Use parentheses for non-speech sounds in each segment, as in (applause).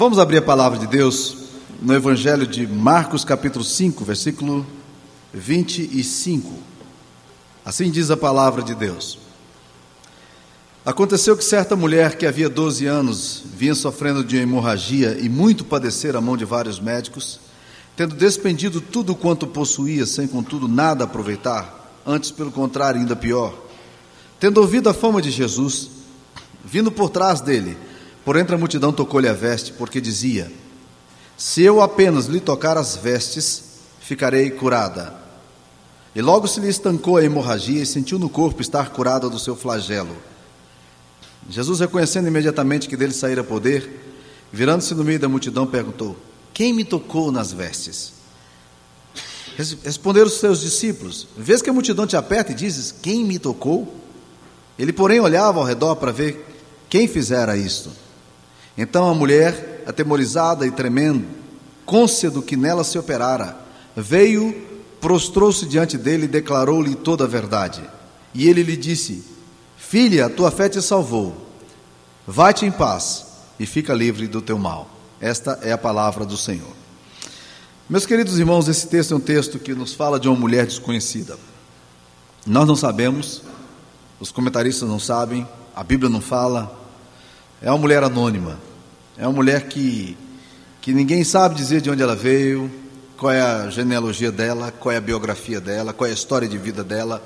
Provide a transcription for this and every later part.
Vamos abrir a palavra de Deus no Evangelho de Marcos, capítulo 5, versículo 25. Assim diz a palavra de Deus. Aconteceu que certa mulher que havia 12 anos vinha sofrendo de hemorragia e muito padecer a mão de vários médicos, tendo despendido tudo quanto possuía, sem contudo nada aproveitar, antes pelo contrário, ainda pior. Tendo ouvido a fama de Jesus, vindo por trás dele, por entre a multidão tocou-lhe a veste, porque dizia: Se eu apenas lhe tocar as vestes, ficarei curada. E logo se lhe estancou a hemorragia e sentiu no corpo estar curada do seu flagelo. Jesus, reconhecendo imediatamente que dele saíra poder, virando-se no meio da multidão, perguntou: Quem me tocou nas vestes? Responderam os seus discípulos: Vês que a multidão te aperta e dizes: Quem me tocou? Ele, porém, olhava ao redor para ver quem fizera isto. Então a mulher, atemorizada e tremendo, côncia do que nela se operara, veio, prostrou-se diante dele e declarou-lhe toda a verdade. E ele lhe disse: Filha, tua fé te salvou. Vai-te em paz e fica livre do teu mal. Esta é a palavra do Senhor. Meus queridos irmãos, esse texto é um texto que nos fala de uma mulher desconhecida. Nós não sabemos, os comentaristas não sabem, a Bíblia não fala. É uma mulher anônima. É uma mulher que, que ninguém sabe dizer de onde ela veio, qual é a genealogia dela, qual é a biografia dela, qual é a história de vida dela.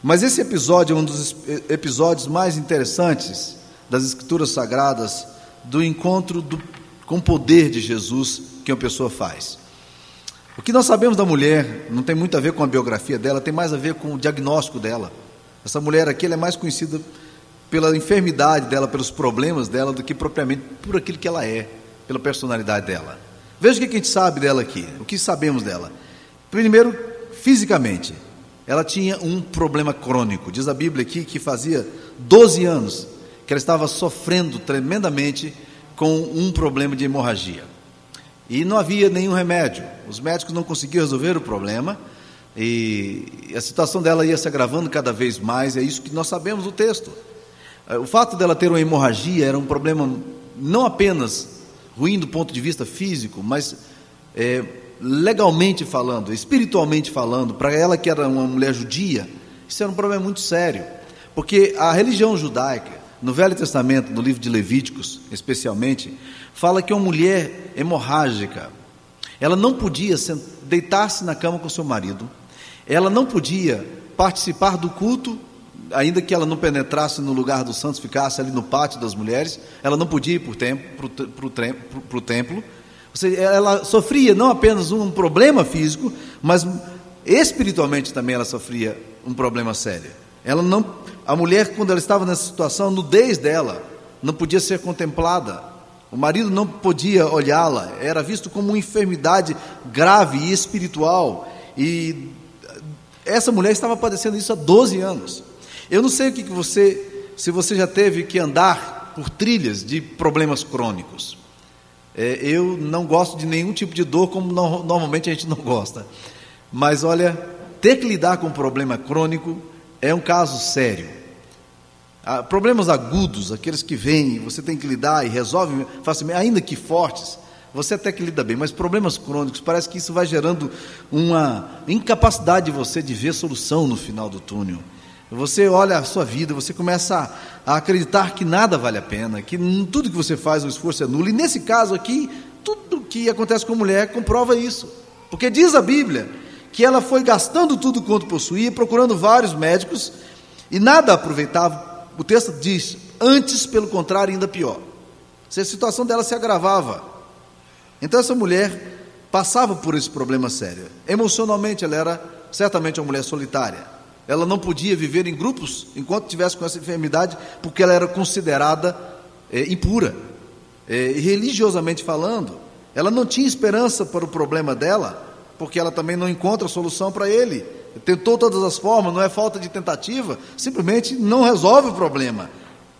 Mas esse episódio é um dos episódios mais interessantes das Escrituras Sagradas do encontro do, com o poder de Jesus que uma pessoa faz. O que nós sabemos da mulher não tem muito a ver com a biografia dela, tem mais a ver com o diagnóstico dela. Essa mulher aqui é mais conhecida pela enfermidade dela, pelos problemas dela, do que propriamente por aquilo que ela é, pela personalidade dela. Veja o que a gente sabe dela aqui, o que sabemos dela. Primeiro, fisicamente, ela tinha um problema crônico. Diz a Bíblia aqui que fazia 12 anos que ela estava sofrendo tremendamente com um problema de hemorragia. E não havia nenhum remédio. Os médicos não conseguiam resolver o problema. E a situação dela ia se agravando cada vez mais, é isso que nós sabemos do texto. É, o fato dela ter uma hemorragia era um problema não apenas ruim do ponto de vista físico, mas é, legalmente falando, espiritualmente falando, para ela que era uma mulher judia, isso era um problema muito sério, porque a religião judaica, no Velho Testamento, no livro de Levíticos, especialmente, fala que uma mulher hemorrágica, ela não podia deitar-se na cama com seu marido, ela não podia participar do culto ainda que ela não penetrasse no lugar dos santos, ficasse ali no pátio das mulheres, ela não podia ir para o templo. Seja, ela sofria não apenas um problema físico, mas espiritualmente também ela sofria um problema sério. Ela não, a mulher quando ela estava nessa situação, a nudez dela não podia ser contemplada. O marido não podia olhá-la, era visto como uma enfermidade grave e espiritual. E essa mulher estava padecendo isso há 12 anos. Eu não sei o que, você, se você já teve que andar por trilhas de problemas crônicos. É, eu não gosto de nenhum tipo de dor, como no, normalmente a gente não gosta. Mas olha, ter que lidar com um problema crônico é um caso sério. Ah, problemas agudos, aqueles que vêm, você tem que lidar e resolve facilmente, ainda que fortes, você até que lida bem, mas problemas crônicos, parece que isso vai gerando uma incapacidade de você de ver solução no final do túnel. Você olha a sua vida, você começa a, acreditar que nada vale a pena, que tudo que você faz, o esforço é nulo. E nesse caso aqui, tudo que acontece com a mulher comprova isso. Porque diz a Bíblia que ela foi gastando tudo quanto possuía, procurando vários médicos, e nada aproveitava. O texto diz, antes, pelo contrário, ainda pior. Se a situação dela se agravava. Então essa mulher passava por esse problema sério. Emocionalmente, ela era certamente uma mulher solitária. Ela não podia viver em grupos enquanto tivesse com essa enfermidade, porque ela era considerada é, impura. É, religiosamente falando, ela não tinha esperança para o problema dela, porque ela também não encontra solução para ele. Tentou todas as formas, não é falta de tentativa, simplesmente não resolve o problema.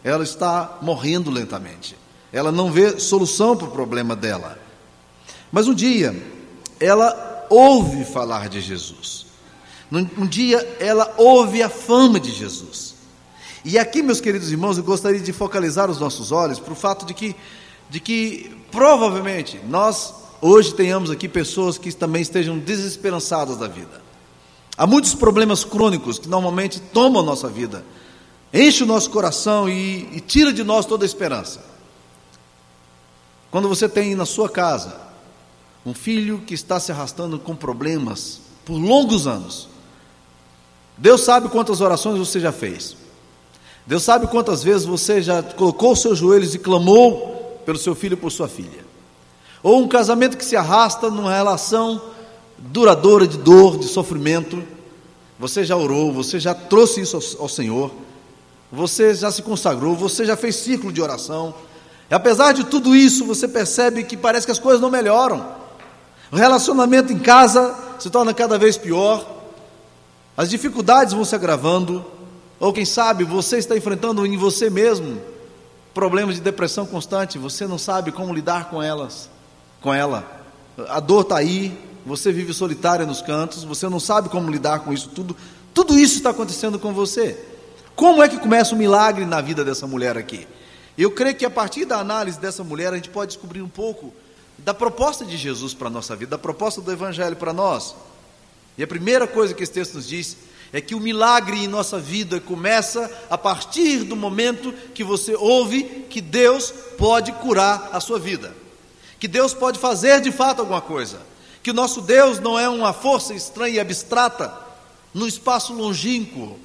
Ela está morrendo lentamente. Ela não vê solução para o problema dela. Mas um dia, ela ouve falar de Jesus. Um dia ela ouve a fama de Jesus. E aqui, meus queridos irmãos, eu gostaria de focalizar os nossos olhos para o fato de que de que provavelmente nós hoje tenhamos aqui pessoas que também estejam desesperançadas da vida. Há muitos problemas crônicos que normalmente tomam a nossa vida, enche o nosso coração e, e tira de nós toda a esperança. Quando você tem na sua casa um filho que está se arrastando com problemas por longos anos, Deus sabe quantas orações você já fez. Deus sabe quantas vezes você já colocou os seus joelhos e clamou pelo seu filho e por sua filha. Ou um casamento que se arrasta numa relação duradoura de dor, de sofrimento. Você já orou, você já trouxe isso ao, ao Senhor, você já se consagrou, você já fez ciclo de oração. E apesar de tudo isso, você percebe que parece que as coisas não melhoram. O relacionamento em casa se torna cada vez pior, as dificuldades vão se agravando, ou quem sabe você está enfrentando em você mesmo problemas de depressão constante, você não sabe como lidar com elas, com ela. A dor está aí, você vive solitária nos cantos, você não sabe como lidar com isso tudo. Tudo isso está acontecendo com você. Como é que começa o milagre na vida dessa mulher aqui? Eu creio que a partir da análise dessa mulher a gente pode descobrir um pouco da proposta de Jesus para a nossa vida, da proposta do Evangelho para nós. E a primeira coisa que esse texto nos diz é que o milagre em nossa vida começa a partir do momento que você ouve que Deus pode curar a sua vida, que Deus pode fazer de fato alguma coisa, que o nosso Deus não é uma força estranha e abstrata no espaço longínquo,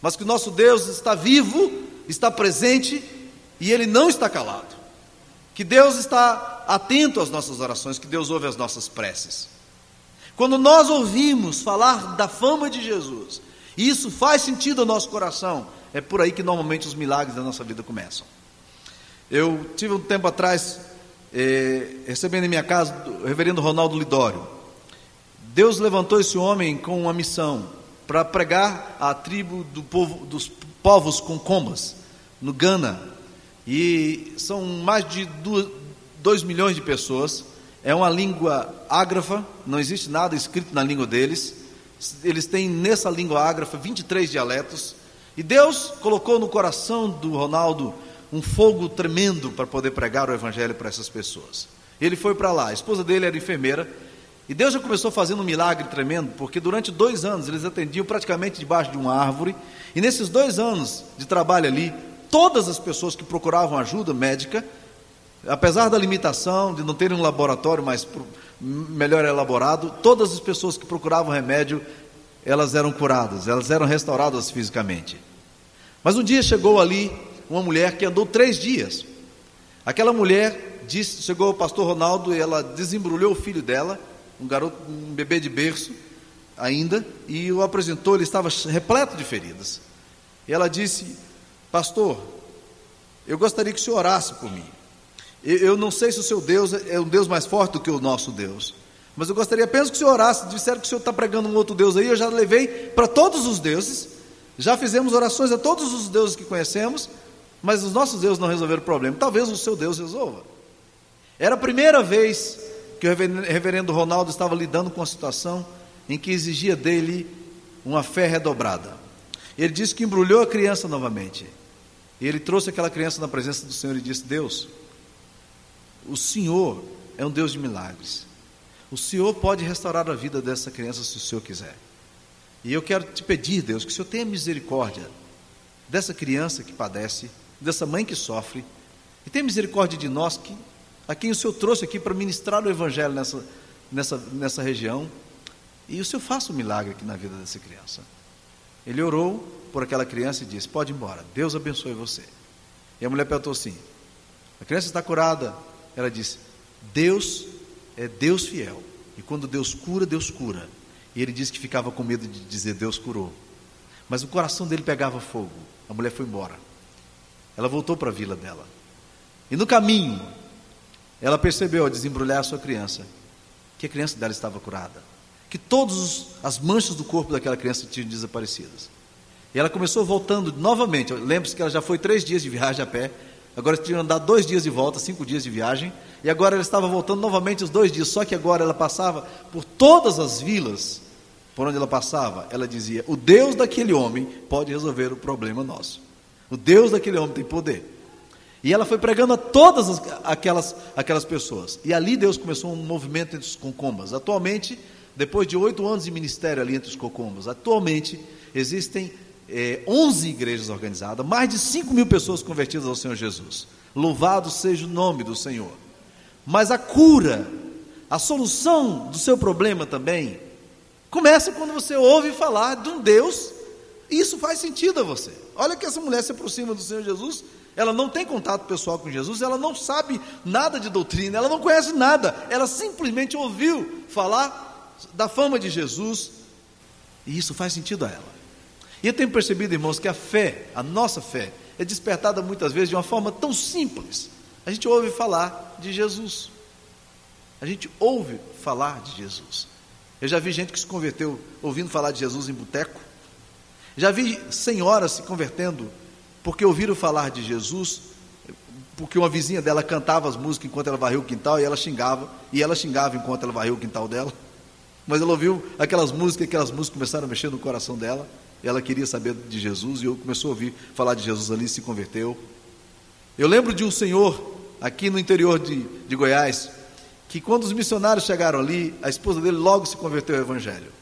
mas que o nosso Deus está vivo, está presente e ele não está calado. Que Deus está atento às nossas orações, que Deus ouve as nossas preces. Quando nós ouvimos falar da fama de Jesus, e isso faz sentido ao nosso coração, é por aí que normalmente os milagres da nossa vida começam. Eu tive um tempo atrás, eh, recebendo em minha casa o reverendo Ronaldo Lidório. Deus levantou esse homem com uma missão para pregar à tribo do povo, dos povos com combas, no Ghana. E são mais de 2 milhões de pessoas é uma língua ágrafa, não existe nada escrito na língua deles. Eles têm nessa língua ágrafa 23 dialetos. E Deus colocou no coração do Ronaldo um fogo tremendo para poder pregar o evangelho para essas pessoas. Ele foi para lá, a esposa dele era enfermeira. E Deus já começou fazendo um milagre tremendo, porque durante dois anos eles atendiam praticamente debaixo de uma árvore. E nesses dois anos de trabalho ali, todas as pessoas que procuravam ajuda médica Apesar da limitação de não terem um laboratório mais melhor elaborado, todas as pessoas que procuravam remédio, elas eram curadas, elas eram restauradas fisicamente. Mas um dia chegou ali uma mulher que andou três dias. Aquela mulher disse, chegou o pastor Ronaldo e ela desembrulhou o filho dela, um garoto, um bebê de berço ainda, e o apresentou, ele estava repleto de feridas. E ela disse: Pastor, eu gostaria que o senhor orasse por mim. Eu não sei se o seu Deus é um Deus mais forte do que o nosso Deus. Mas eu gostaria apenas que o senhor orasse. Disseram que o senhor está pregando um outro Deus aí. Eu já levei para todos os deuses. Já fizemos orações a todos os deuses que conhecemos. Mas os nossos deuses não resolveram o problema. Talvez o seu Deus resolva. Era a primeira vez que o reverendo Ronaldo estava lidando com uma situação em que exigia dele uma fé redobrada. Ele disse que embrulhou a criança novamente. E ele trouxe aquela criança na presença do Senhor e disse: Deus, o Senhor é um Deus de milagres. O Senhor pode restaurar a vida dessa criança se o Senhor quiser. E eu quero te pedir, Deus, que o Senhor tenha misericórdia dessa criança que padece, dessa mãe que sofre, e tenha misericórdia de nós que, a quem o Senhor trouxe aqui para ministrar o Evangelho nessa, nessa, nessa região. E o Senhor faça um milagre aqui na vida dessa criança. Ele orou por aquela criança e disse: Pode ir embora, Deus abençoe você. E a mulher perguntou assim: A criança está curada, ela disse: Deus é Deus fiel. E quando Deus cura, Deus cura. E ele disse que ficava com medo de dizer Deus curou. Mas o coração dele pegava fogo. A mulher foi embora. Ela voltou para a vila dela. E no caminho, ela percebeu, ao desembrulhar a sua criança, que a criança dela estava curada. Que todas as manchas do corpo daquela criança tinham desaparecidas. E ela começou voltando novamente. Lembre-se que ela já foi três dias de viagem a pé. Agora tinha andado dois dias de volta, cinco dias de viagem, e agora ela estava voltando novamente os dois dias, só que agora ela passava por todas as vilas por onde ela passava, ela dizia: O Deus daquele homem pode resolver o problema nosso. O Deus daquele homem tem poder. E ela foi pregando a todas as, aquelas, aquelas pessoas. E ali Deus começou um movimento entre os concombas. Atualmente, depois de oito anos de ministério ali entre os cocombas, atualmente existem é, 11 igrejas organizadas, mais de 5 mil pessoas convertidas ao Senhor Jesus. Louvado seja o nome do Senhor. Mas a cura, a solução do seu problema também, começa quando você ouve falar de um Deus, e isso faz sentido a você. Olha que essa mulher se aproxima do Senhor Jesus, ela não tem contato pessoal com Jesus, ela não sabe nada de doutrina, ela não conhece nada, ela simplesmente ouviu falar da fama de Jesus, e isso faz sentido a ela. E eu tenho percebido, irmãos, que a fé, a nossa fé, é despertada muitas vezes de uma forma tão simples. A gente ouve falar de Jesus. A gente ouve falar de Jesus. Eu já vi gente que se converteu ouvindo falar de Jesus em boteco. Já vi senhoras se convertendo porque ouviram falar de Jesus, porque uma vizinha dela cantava as músicas enquanto ela varreu o quintal e ela xingava, e ela xingava enquanto ela varreu o quintal dela. Mas ela ouviu aquelas músicas, aquelas músicas começaram a mexer no coração dela. Ela queria saber de Jesus e eu começou a ouvir falar de Jesus ali se converteu. Eu lembro de um senhor aqui no interior de, de Goiás, que quando os missionários chegaram ali, a esposa dele logo se converteu ao Evangelho.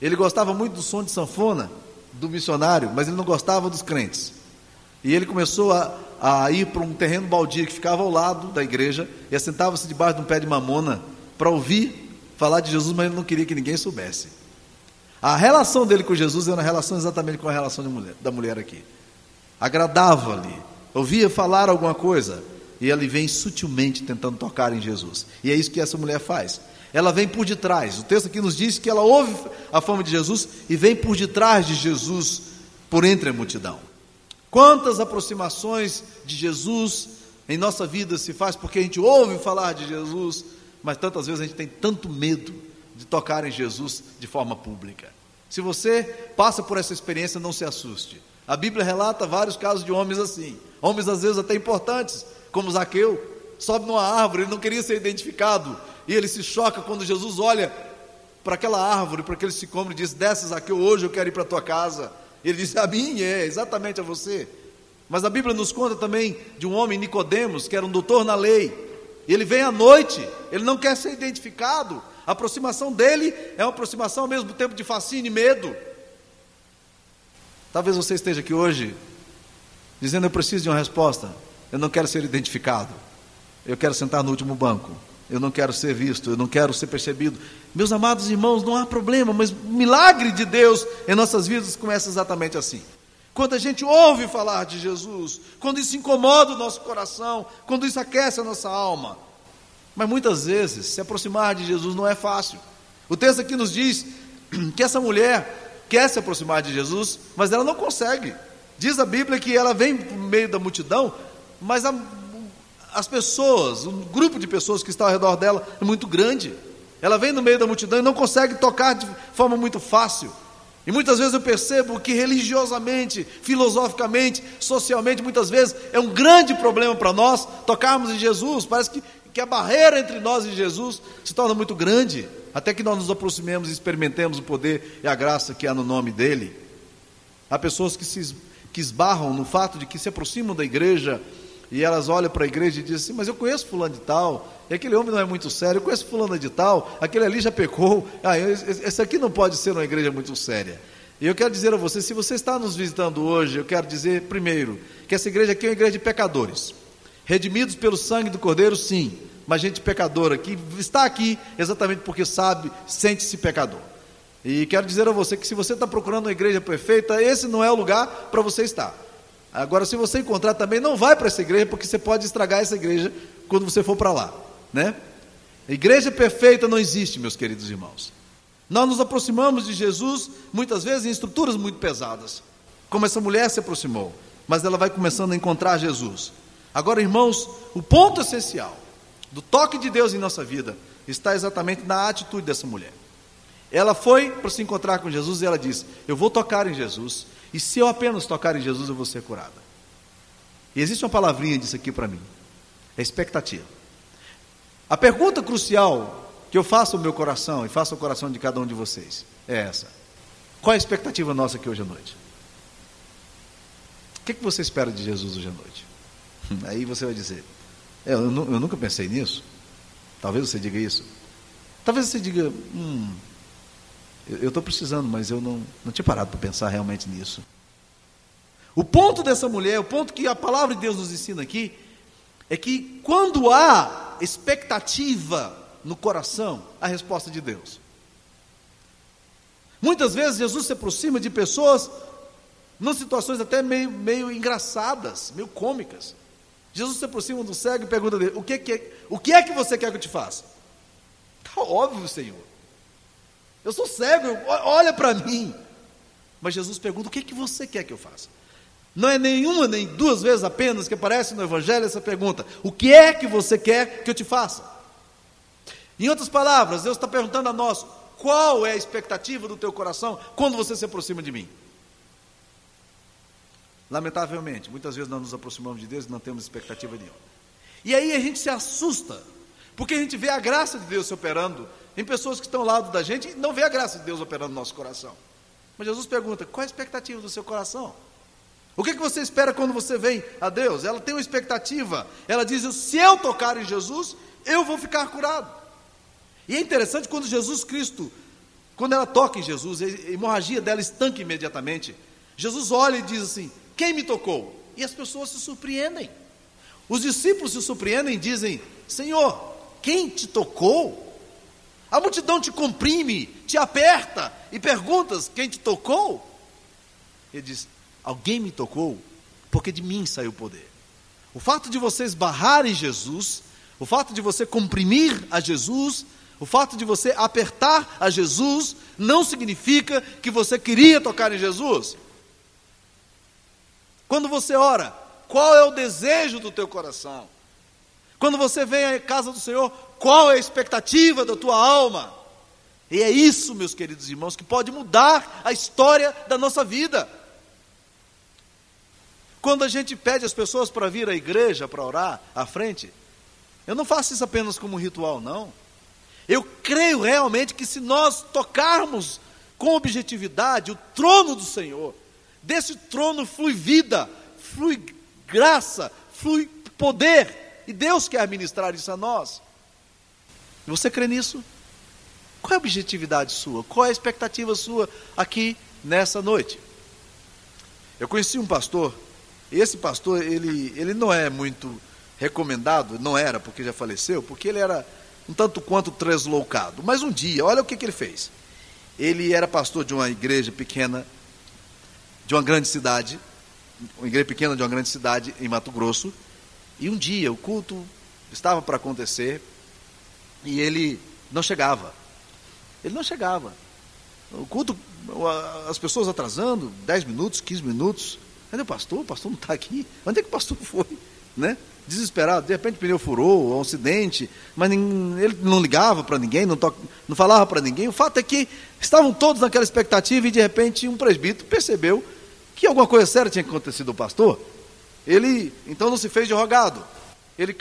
Ele gostava muito do som de sanfona do missionário, mas ele não gostava dos crentes. E ele começou a, a ir para um terreno baldio que ficava ao lado da igreja e assentava-se debaixo de um pé de mamona para ouvir falar de Jesus, mas ele não queria que ninguém soubesse. A relação dele com Jesus era uma relação exatamente com a relação mulher, da mulher aqui. Agradava-lhe, ouvia falar alguma coisa, e ele vem sutilmente tentando tocar em Jesus. E é isso que essa mulher faz. Ela vem por detrás. O texto aqui nos diz que ela ouve a fama de Jesus e vem por detrás de Jesus, por entre a multidão. Quantas aproximações de Jesus em nossa vida se faz porque a gente ouve falar de Jesus, mas tantas vezes a gente tem tanto medo de tocar em Jesus de forma pública. Se você passa por essa experiência, não se assuste. A Bíblia relata vários casos de homens assim, homens às vezes até importantes, como Zaqueu, sobe numa árvore, ele não queria ser identificado, e ele se choca quando Jesus olha para aquela árvore, para aquele sicômoro e diz: Desce, Zaqueu, hoje eu quero ir para a tua casa. Ele diz: A mim é, exatamente a você. Mas a Bíblia nos conta também de um homem, Nicodemos, que era um doutor na lei. Ele vem à noite, ele não quer ser identificado, a aproximação dele é uma aproximação ao mesmo tempo de fascínio e medo. Talvez você esteja aqui hoje dizendo: Eu preciso de uma resposta. Eu não quero ser identificado. Eu quero sentar no último banco. Eu não quero ser visto. Eu não quero ser percebido. Meus amados irmãos, não há problema, mas o milagre de Deus em nossas vidas começa exatamente assim. Quando a gente ouve falar de Jesus, quando isso incomoda o nosso coração, quando isso aquece a nossa alma, mas muitas vezes se aproximar de Jesus não é fácil. O texto aqui nos diz (clears throat) que essa mulher quer se aproximar de Jesus, mas ela não consegue. Diz a Bíblia que ela vem no meio da multidão, mas a, as pessoas, um grupo de pessoas que está ao redor dela é muito grande. Ela vem no meio da multidão e não consegue tocar de forma muito fácil. E muitas vezes eu percebo que religiosamente, filosoficamente, socialmente, muitas vezes é um grande problema para nós tocarmos em Jesus. Parece que que a barreira entre nós e Jesus se torna muito grande, até que nós nos aproximemos e experimentemos o poder e a graça que há no nome dele. Há pessoas que se que esbarram no fato de que se aproximam da igreja e elas olham para a igreja e dizem assim: Mas eu conheço Fulano de Tal, e aquele homem não é muito sério, eu conheço Fulano de Tal, aquele ali já pecou, ah, esse aqui não pode ser uma igreja muito séria. E eu quero dizer a você: se você está nos visitando hoje, eu quero dizer primeiro que essa igreja aqui é uma igreja de pecadores. Redimidos pelo sangue do Cordeiro, sim, mas gente pecadora que está aqui exatamente porque sabe, sente-se pecador. E quero dizer a você que se você está procurando uma igreja perfeita, esse não é o lugar para você estar. Agora, se você encontrar também, não vai para essa igreja, porque você pode estragar essa igreja quando você for para lá, né? Igreja perfeita não existe, meus queridos irmãos. Nós nos aproximamos de Jesus muitas vezes em estruturas muito pesadas, como essa mulher se aproximou, mas ela vai começando a encontrar Jesus. Agora, irmãos, o ponto essencial do toque de Deus em nossa vida está exatamente na atitude dessa mulher. Ela foi para se encontrar com Jesus e ela disse: Eu vou tocar em Jesus, e se eu apenas tocar em Jesus, eu vou ser curada. E existe uma palavrinha disso aqui para mim: é expectativa. A pergunta crucial que eu faço ao meu coração e faço ao coração de cada um de vocês é essa: Qual é a expectativa nossa aqui hoje à noite? O que, que você espera de Jesus hoje à noite? (laughs) Aí você vai dizer: é, eu, eu, nunca pensei nisso. Talvez você diga isso. Talvez você diga: hum, eu estou precisando, mas eu não, não tinha parado para pensar realmente nisso. O ponto dessa mulher, o ponto que a palavra de Deus nos ensina aqui, é que quando há expectativa no coração, a resposta de Deus. Muitas vezes Jesus se aproxima de pessoas, em situações até meio, meio engraçadas, meio cômicas. Jesus se aproxima do cego e pergunta dele: o que, que, é, o que é que você quer que eu te faça? Está óbvio, Senhor. Eu sou cego, olha para mim. Mas Jesus pergunta: o que, que você quer que eu faça? Não é nenhuma nem duas vezes apenas que aparece no Evangelho essa pergunta: o que é que você quer que eu te faça? Em outras palavras, Deus está perguntando a nós: qual é a expectativa do teu coração quando você se aproxima de mim? Lamentavelmente, muitas vezes nós nos aproximamos de Deus e não temos expectativa nenhuma. E aí a gente se assusta, porque a gente vê a graça de Deus operando em pessoas que estão ao lado da gente e não vê a graça de Deus operando no nosso coração. Mas Jesus pergunta: qual é a expectativa do seu coração? O que, que você espera quando você vem a Deus? Ela tem uma expectativa. Ela diz: se eu tocar em Jesus, eu vou ficar curado. E é interessante quando Jesus Cristo, quando ela toca em Jesus, a hemorragia dela estanca imediatamente. Jesus olha e diz assim: Quem me tocou? E as pessoas se surpreendem. Os discípulos se surpreendem e dizem: Senhor, quem te tocou? A multidão te comprime, te aperta e perguntas: Quem te tocou? Ele diz: Alguém me tocou, porque de mim saiu o poder. O fato de você esbarrar em Jesus, o fato de você comprimir a Jesus, o fato de você apertar a Jesus, não significa que você queria tocar em Jesus. Quando você ora, qual é o desejo do teu coração? Quando você vem à casa do Senhor, qual é a expectativa da tua alma? E é isso, meus queridos irmãos, que pode mudar a história da nossa vida. Quando a gente pede as pessoas para vir à igreja para orar à frente, eu não faço isso apenas como ritual, não. Eu creio realmente que se nós tocarmos com objetividade o trono do Senhor, desse trono flui vida, flui graça, flui poder, e Deus quer administrar isso a nós. Você crê nisso? Qual é a objetividade sua? Qual é a expectativa sua aqui nessa noite? Eu conheci um pastor esse pastor, ele, ele não é muito recomendado, não era, porque já faleceu, porque ele era um tanto quanto translocado. Mas um dia, olha o que, que ele fez. Ele era pastor de uma igreja pequena, de uma grande cidade, uma igreja pequena de uma grande cidade em Mato Grosso, e um dia o culto estava para acontecer e ele não chegava. Ele não chegava. O culto, as pessoas atrasando, 10 minutos, 15 minutos, Cadê o pastor? O pastor não está aqui. Onde é que o pastor (laughs) foi? Né? Desesperado, de repente o pneu furou, um acidente, mas ele não ligava para ninguém, não, não falava para ninguém. O fato é que estavam todos naquela expectativa e de repente um presbítero percebeu que alguma coisa séria tinha acontecido ao pastor. Ele então não se fez de rogado. Ele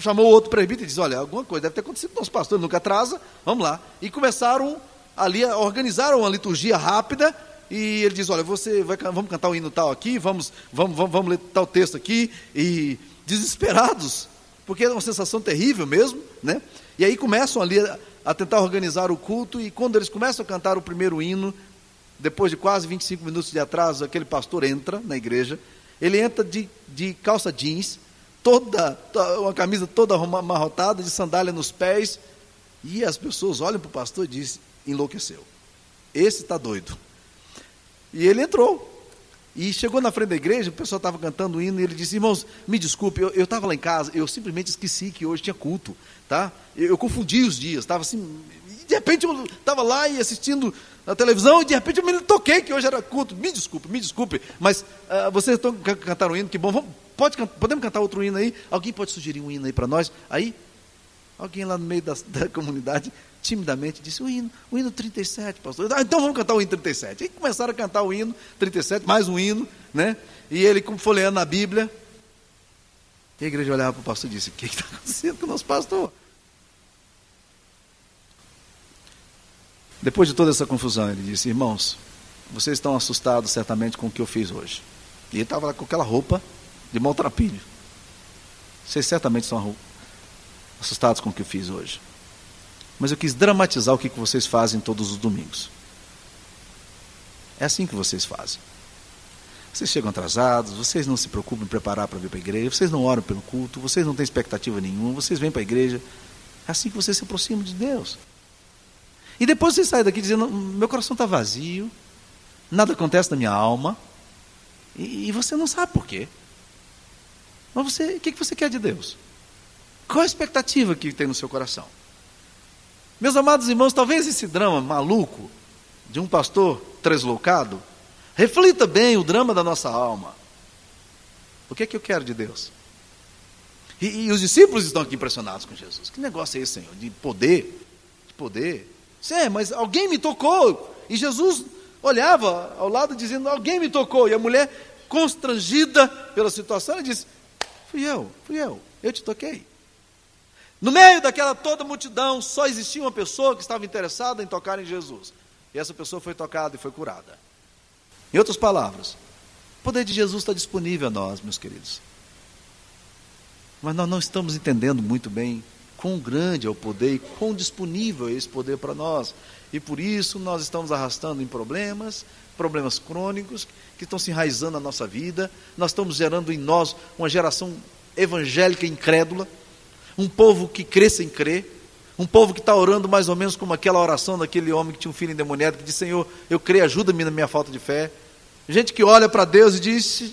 chamou outro presbítero e disse: Olha, alguma coisa deve ter acontecido com nosso pastor, ele nunca atrasa, vamos lá. E começaram ali, organizaram uma liturgia rápida e ele diz: Olha, você vai, vamos cantar o um hino tal aqui, vamos, vamos, vamos, vamos ler tal texto aqui, e desesperados, porque é uma sensação terrível mesmo, né? E aí começam ali a, a tentar organizar o culto, e quando eles começam a cantar o primeiro hino, depois de quase 25 minutos de atraso, aquele pastor entra na igreja, ele entra de, de calça jeans, toda, uma camisa toda amarrotada, de sandália nos pés, e as pessoas olham para o pastor e dizem: enlouqueceu. Esse está doido. E ele entrou. E chegou na frente da igreja, o pessoal estava cantando o hino, e ele disse, irmãos, me desculpe, eu estava lá em casa, eu simplesmente esqueci que hoje tinha culto, tá? Eu, eu confundi os dias, estava assim, de repente eu estava lá e assistindo a televisão, e de repente eu me toquei que hoje era culto. Me desculpe, me desculpe, mas uh, vocês estão cantando um hino, que bom, vamos, pode, podemos cantar outro hino aí? Alguém pode sugerir um hino aí para nós? Aí, alguém lá no meio da, da comunidade timidamente disse: o hino, o hino 37, pastor. Ah, então vamos cantar o hino 37. E começaram a cantar o hino 37, mais um hino, né? E ele, como folheando na Bíblia, e a igreja olhava para o pastor e disse: O que está acontecendo com o nosso pastor? Depois de toda essa confusão, ele disse: Irmãos, vocês estão assustados certamente com o que eu fiz hoje. E ele estava com aquela roupa de maltrapilho. Vocês certamente estão assustados com o que eu fiz hoje. Mas eu quis dramatizar o que vocês fazem todos os domingos. É assim que vocês fazem. Vocês chegam atrasados, vocês não se preocupam em preparar para vir para a igreja, vocês não oram pelo culto, vocês não têm expectativa nenhuma, vocês vêm para a igreja. É assim que vocês se aproximam de Deus. E depois você sai daqui dizendo: meu coração está vazio, nada acontece na minha alma, e, e você não sabe por quê. Mas você, o que você quer de Deus? Qual a expectativa que tem no seu coração? Meus amados irmãos, talvez esse drama maluco de um pastor translocado reflita bem o drama da nossa alma. O que é que eu quero de Deus? E, e os discípulos estão aqui impressionados com Jesus. Que negócio é esse, Senhor? De poder? De poder? Sim, mas alguém me tocou. E Jesus olhava ao lado dizendo: Alguém me tocou. E a mulher, constrangida pela situação, disse: Fui eu, fui eu, eu te toquei. No meio daquela toda multidão, só existia uma pessoa que estava interessada em tocar em Jesus. E essa pessoa foi tocada e foi curada. Em outras palavras, o poder de Jesus está disponível a nós, meus queridos. Mas nós não estamos entendendo muito bem quão grande é o poder e quão disponível é esse poder para nós. E por isso nós estamos arrastando em problemas, problemas crônicos que estão se enraizando na nossa vida. Nós estamos gerando em nós uma geração evangélica incrédula, um povo que crê sem crer, um povo que está orando mais ou menos como aquela oração daquele homem que tinha um filho endemoniado, que disse: Senhor, eu creio, ajuda-me na minha falta de fé. Gente que olha para Deus e diz: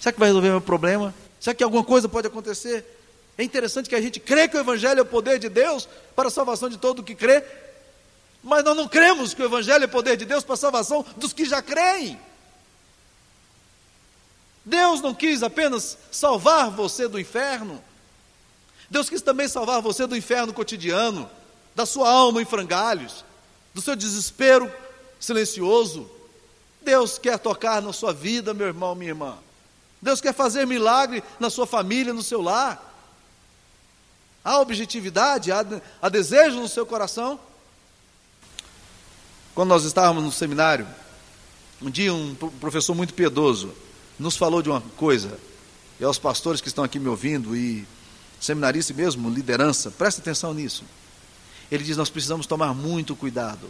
será que vai resolver meu problema? Será que alguma coisa pode acontecer? É interessante que a gente crê que o Evangelho é o poder de Deus para a salvação de todo o que crê, mas nós não cremos que o Evangelho é poder de Deus para a salvação dos que já creem. Deus não quis apenas salvar você do inferno, Deus quis também salvar você do inferno cotidiano, da sua alma em frangalhos, do seu desespero silencioso. Deus quer tocar na sua vida, meu irmão, minha irmã. Deus quer fazer milagre na sua família, no seu lar. Há objetividade, há, há desejo no seu coração. Quando nós estávamos no seminário, um dia um professor muito piedoso nos falou de uma coisa, e aos pastores que estão aqui me ouvindo, e seminarista mesmo, liderança, preste atenção nisso. Ele diz: nós precisamos tomar muito cuidado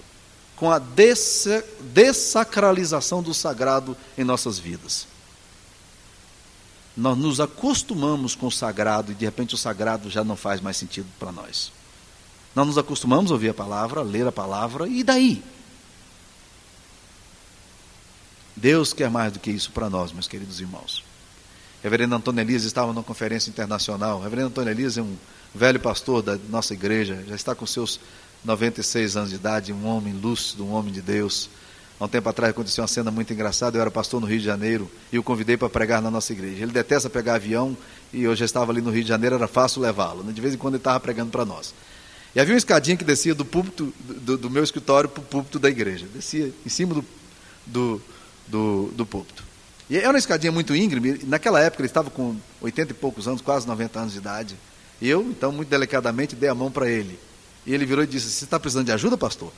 com a dessacralização do sagrado em nossas vidas. Nós nos acostumamos com o sagrado e de repente o sagrado já não faz mais sentido para nós. Nós nos acostumamos a ouvir a palavra, a ler a palavra, e daí? Deus quer mais do que isso para nós, meus queridos irmãos. Reverendo Antônio Elias estava numa conferência internacional. Reverendo Antônio Elias é um velho pastor da nossa igreja, já está com seus 96 anos de idade, um homem lúcido, um homem de Deus. Há um tempo atrás aconteceu uma cena muito engraçada. Eu era pastor no Rio de Janeiro e o convidei para pregar na nossa igreja. Ele detesta pegar avião e eu já estava ali no Rio de Janeiro, era fácil levá-lo. De vez em quando ele estava pregando para nós. E havia uma escadinha que descia do púlpito do, do meu escritório para o púlpito da igreja. Descia em cima do, do, do, do púlpito. E era uma escadinha muito íngreme. Naquela época ele estava com 80 e poucos anos, quase 90 anos de idade. E eu, então, muito delicadamente, dei a mão para ele. E ele virou e disse: Você está precisando de ajuda, pastor?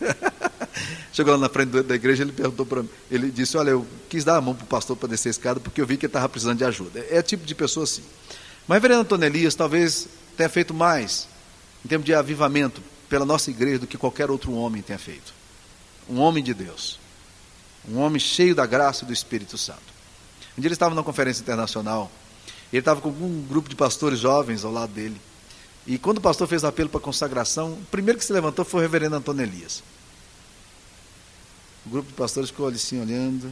(laughs) (laughs) Chegou lá na frente da igreja, ele perguntou para mim. Ele disse: Olha, eu quis dar a mão para o pastor para descer a escada, porque eu vi que ele estava precisando de ajuda. É, é tipo de pessoa assim. Mas o reverendo Antônio Elias talvez tenha feito mais, em termos de avivamento, pela nossa igreja do que qualquer outro homem tenha feito. Um homem de Deus um homem cheio da graça e do Espírito Santo. Um dia ele estava numa conferência internacional, ele estava com um grupo de pastores jovens ao lado dele. E quando o pastor fez apelo para consagração, o primeiro que se levantou foi o reverendo Antônio Elias. O grupo de pastores ficou assim, olhando,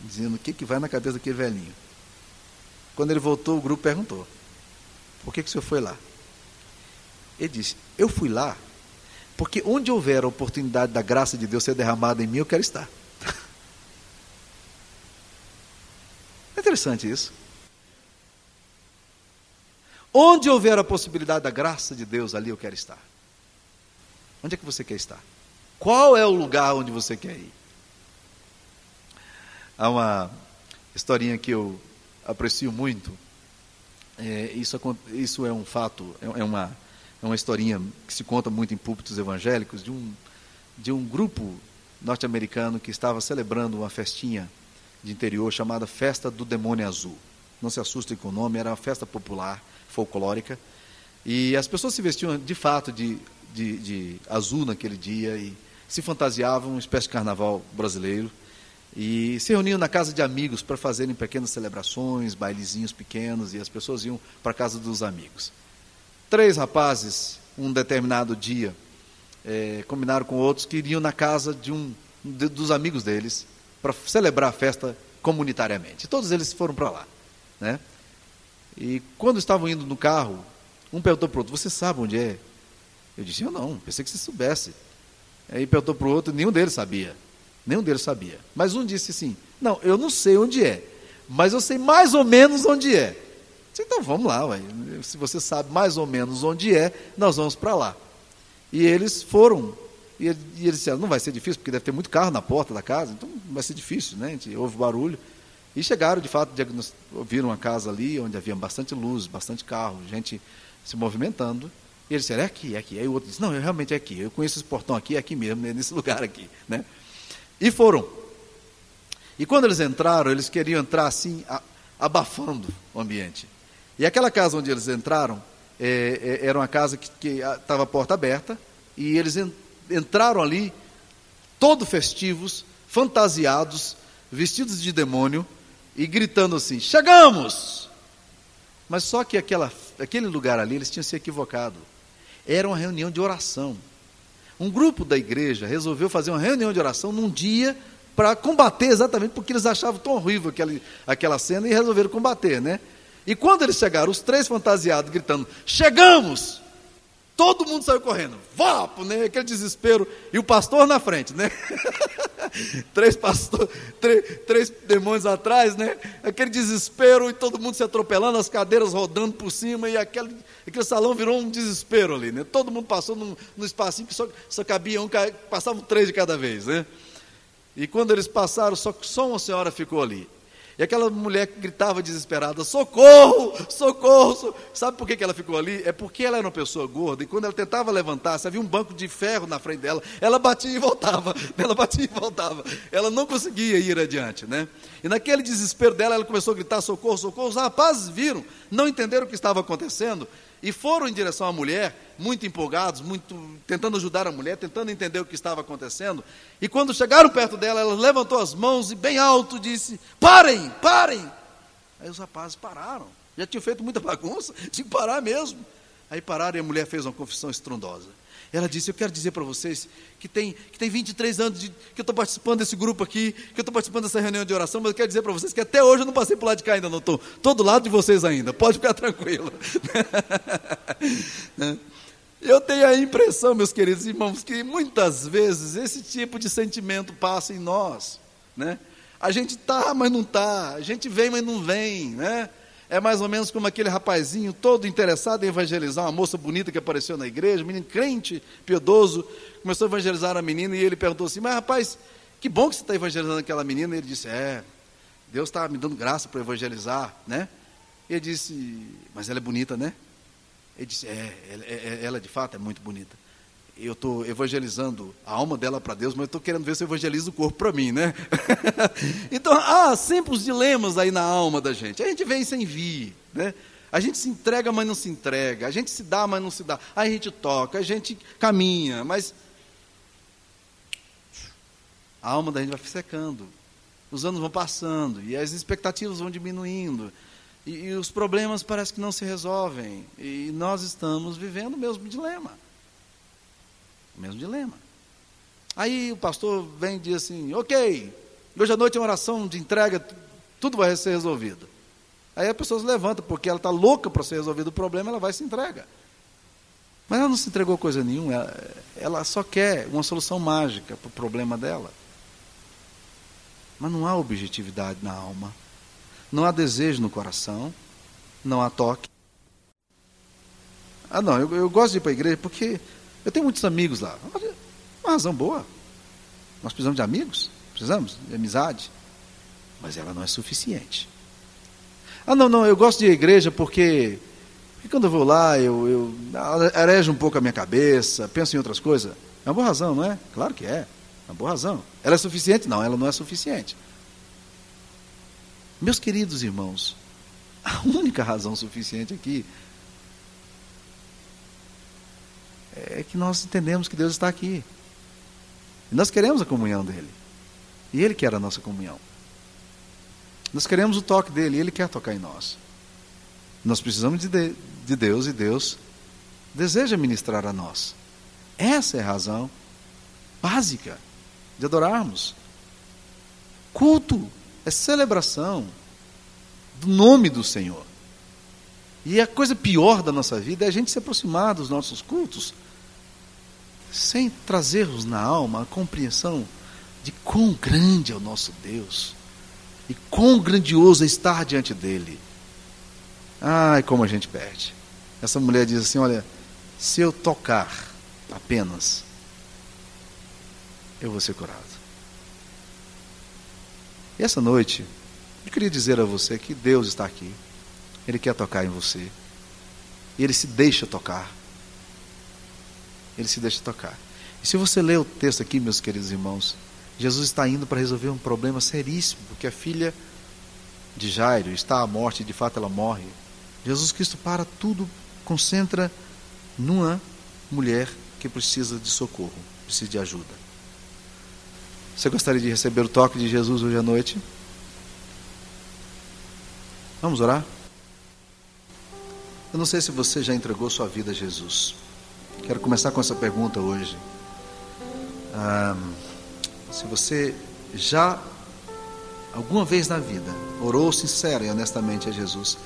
dizendo o que, que vai na cabeça daquele velhinho. Quando ele voltou, o grupo perguntou: Por que, que o senhor foi lá? Ele disse: Eu fui lá porque onde houver a oportunidade da graça de Deus ser derramada em mim, eu quero estar. (laughs) É interessante isso. Onde houver a possibilidade da graça de Deus, ali eu quero estar. Onde é que você quer estar? Qual é o lugar onde você quer ir? Há uma historinha que eu aprecio muito. É, isso, isso, é um fato, é, é uma, é uma historinha que se conta muito em púlpitos evangélicos de um, de um grupo norte-americano que estava celebrando uma festinha de interior chamada Festa do Demônio Azul. não se assustem com o nome, era uma festa popular, folclórica. E as pessoas se vestiam de fato de, de, de azul naquele dia e se fantasiavam, uma espécie de carnaval brasileiro. E se reuniam na casa de amigos para fazerem pequenas celebrações, bailezinhos pequenos, e as pessoas iam para a casa dos amigos. Três rapazes, um determinado dia, é, combinaram com outros que iriam na casa de um de, dos amigos deles para celebrar a festa comunitariamente. Todos eles foram para lá. Né? E quando estavam indo no carro, um perguntou para o outro: Você sabe onde é? Eu disse: Eu não, pensei que você soubesse. Aí perguntou para o outro: Nenhum deles sabia. Nenhum deles sabia. Mas um disse assim: Não, eu não sei onde é, mas eu sei mais ou menos onde é. Disse, então vamos lá, ué. se você sabe mais ou menos onde é, nós vamos para lá. E eles foram. E, eles disseram: Não vai ser difícil, porque deve ter muito carro na porta da casa, então vai ser difícil, né? A gente ouve barulho. E chegaram, de fato, viram uma casa ali onde havia bastante luz, bastante carro, gente se movimentando. E eles disseram, é aqui, é aqui. Aí o outro disse, não, eu realmente é aqui. Eu conheço esse portão aqui, é aqui mesmo, é nesse (laughs) lugar aqui. Né? E foram. E quando eles entraram, eles queriam entrar assim, abafando o ambiente. E aquela casa onde eles entraram, é, é, era uma casa que estava a porta aberta, e eles en, entraram ali, todo festivos, fantasiados, vestidos de demônio, e gritando assim: Chegamos! Mas só que aquela, aquele lugar ali, eles tinham se equivocado. Era uma reunião de oração. Um grupo da igreja resolveu fazer uma reunião de oração num dia para combater exatamente porque eles achavam tão horrível aquela, aquela cena e resolveram combater, né? E quando eles chegaram, os três fantasiados gritando: Chegamos! Todo mundo saiu correndo, vapo, né? Aquele desespero. E o pastor na frente, né? (laughs) três, pastor, três, três demônios atrás, né? Aquele desespero e todo mundo se atropelando, as cadeiras rodando por cima e aquele, aquele salão virou um desespero ali, né? Todo mundo passou num, num espacinho que só, só cabia um, passavam três de cada vez, né? E quando eles passaram, só, só uma senhora ficou ali. E aquela mulher gritava desesperada: socorro, socorro, socorro. Sabe por que, ela ficou ali? É porque ela era uma pessoa gorda e quando ela tentava levantar, havia um banco de ferro na frente dela, ela batia e voltava, (laughs) ela batia e voltava. Ela não conseguia ir adiante, né? E naquele desespero dela, ela começou a gritar: socorro, socorro. Os rapazes viram, não entenderam o que estava acontecendo e foram em direção à mulher, muito empolgados, muito tentando ajudar a mulher, tentando entender o que estava acontecendo. E quando chegaram perto dela, ela levantou as mãos e bem alto disse: "Parem, parem!" Aí os rapazes pararam. Já tinham feito muita (laughs) bagunça, tinha que parar mesmo. Aí pararam e a mulher fez uma confissão estrondosa. Ela disse: Eu quero dizer para vocês que tem, que tem 23 anos de, que eu estou participando desse grupo aqui, que eu estou participando dessa reunião de oração, mas eu quero dizer para vocês que até hoje eu não passei por lá de cá ainda, não estou. Estou do lado de vocês ainda, pode ficar tranquilo. (laughs) Eu tenho a impressão, meus queridos irmãos, que muitas vezes esse tipo de sentimento passa em nós. Né? A gente está, mas não está. A gente vem, mas não vem. Né? É mais ou menos como aquele rapazinho todo interessado em evangelizar uma moça bonita que apareceu na igreja, um menino crente, piedoso, começou a evangelizar a menina e ele perguntou assim: Mas rapaz, que bom que você está evangelizando aquela menina. E ele disse: É, Deus está me dando graça para evangelizar, né? E ele disse: Mas ela é bonita, né? Ele disse: É, ela, é, é, ela de fato é muito bonita eu estou evangelizando a alma dela para Deus, mas estou querendo ver se eu evangelizo o corpo para mim, né? (laughs) então, há sempre os dilemas aí na alma da gente. A gente vem sem vir, né? A gente se entrega, mas não se entrega. A gente se dá, mas não se dá. A gente toca, a gente caminha, mas a alma da gente vai secando. Os anos vão passando e as expectativas vão diminuindo. E, e os problemas parece que não se resolvem. E nós estamos vivendo o mesmo dilema. Mesmo dilema. Aí o pastor vem e diz assim: Ok, hoje à noite é uma oração de entrega, tudo vai ser resolvido. Aí a pessoa se levanta, porque ela está louca para ser resolvido o problema, ela vai e se entrega. Mas ela não se entregou coisa nenhuma, ela, ela só quer uma solução mágica para o problema dela. Mas não há objetividade na alma, não há desejo no coração, não há toque. Ah, não, eu, eu gosto de ir para a igreja porque eu tenho muitos amigos lá. Uma razão boa. Nós precisamos de amigos, precisamos de amizade. Mas ela não é suficiente. Ah, não, não, eu gosto de igreja porque, porque quando eu vou lá, eu, eu arejo um pouco a minha cabeça, penso em outras coisas. É uma boa razão, não é? Claro que é. É uma boa razão. Ela é suficiente? Não, ela não é suficiente. Meus queridos irmãos, A única razão suficiente aqui é que nós entendemos que Deus está aqui. E nós queremos a comunhão dele. E ele quer a nossa comunhão. Nós queremos o toque dele e ele quer tocar em nós. Nós precisamos de, de, de Deus e Deus deseja ministrar a nós. Essa é a razão básica de adorarmos. Culto é celebração do nome do Senhor. E a coisa pior da nossa vida é a gente se aproximar dos nossos cultos sem trazermos na alma a compreensão de quão grande é o nosso Deus e quão grandioso é estar diante dele. Ai, como a gente perde. Essa mulher diz assim: Olha, se eu tocar apenas, eu vou ser curado. E essa noite, eu queria dizer a você que Deus está aqui. Ele quer tocar em você. E Ele se deixa tocar. Ele se deixa tocar. E se você ler o texto aqui, meus queridos irmãos, Jesus está indo para resolver um problema seríssimo, porque a filha de Jairo está à morte, e de fato ela morre. Jesus Cristo para tudo, concentra numa mulher que precisa de socorro, precisa de ajuda. Você gostaria de receber o toque de Jesus hoje à noite? Vamos orar? Eu não sei se você já entregou sua vida a Jesus. Quero começar com essa pergunta hoje. Ah, se você já, alguma vez na vida, orou sincera e honestamente a Jesus,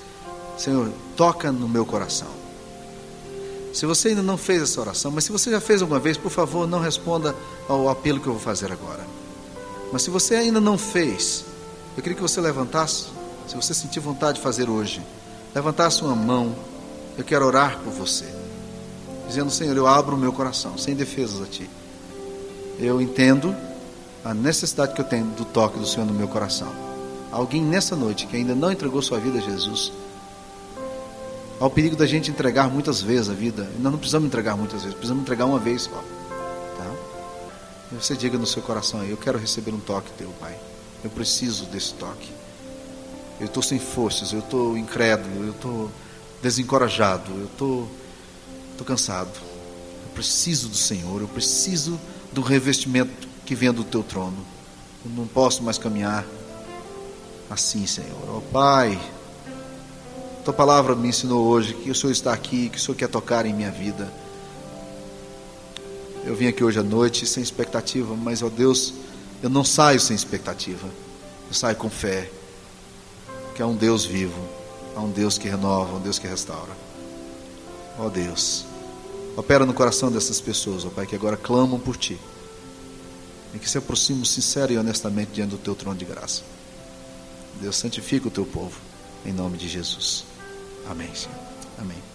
Senhor, toca no meu coração. Se você ainda não fez essa oração, mas se você já fez alguma vez, por favor, não responda ao apelo que eu vou fazer agora. Mas se você ainda não fez, eu queria que você levantasse, se você sentir vontade de fazer hoje, levantasse uma mão, eu quero orar por você, dizendo: Senhor, eu abro o meu coração, sem defesas a Ti. Eu entendo a necessidade que eu tenho do toque do Senhor no meu coração. Alguém nessa noite que ainda não entregou sua vida a Jesus, ao perigo da gente entregar muitas vezes a vida, nós não precisamos entregar muitas vezes, precisamos entregar uma vez só. E você diga no seu coração aí: Eu quero receber um toque teu, Pai. Eu preciso desse toque. Eu estou sem forças, eu estou incrédulo, eu estou desencorajado, eu estou, estou cansado. Eu preciso do Senhor, eu preciso do revestimento que vem do teu trono. Eu não posso mais caminhar assim, Senhor. Ó oh, Pai, tua palavra me ensinou hoje que o Senhor está aqui, que o Senhor quer tocar em minha vida. Eu vim aqui hoje à noite sem expectativa, mas, ó Deus, eu não saio sem expectativa. Eu saio com fé, que há um Deus vivo, há um Deus que renova, um Deus que restaura. Ó Deus, opera no coração dessas pessoas, ó Pai, que agora clamam por Ti. E que se aproximam sincero e honestamente diante do Teu trono de graça. Deus santifica o Teu povo, em nome de Jesus. Amém, Senhor. Amém.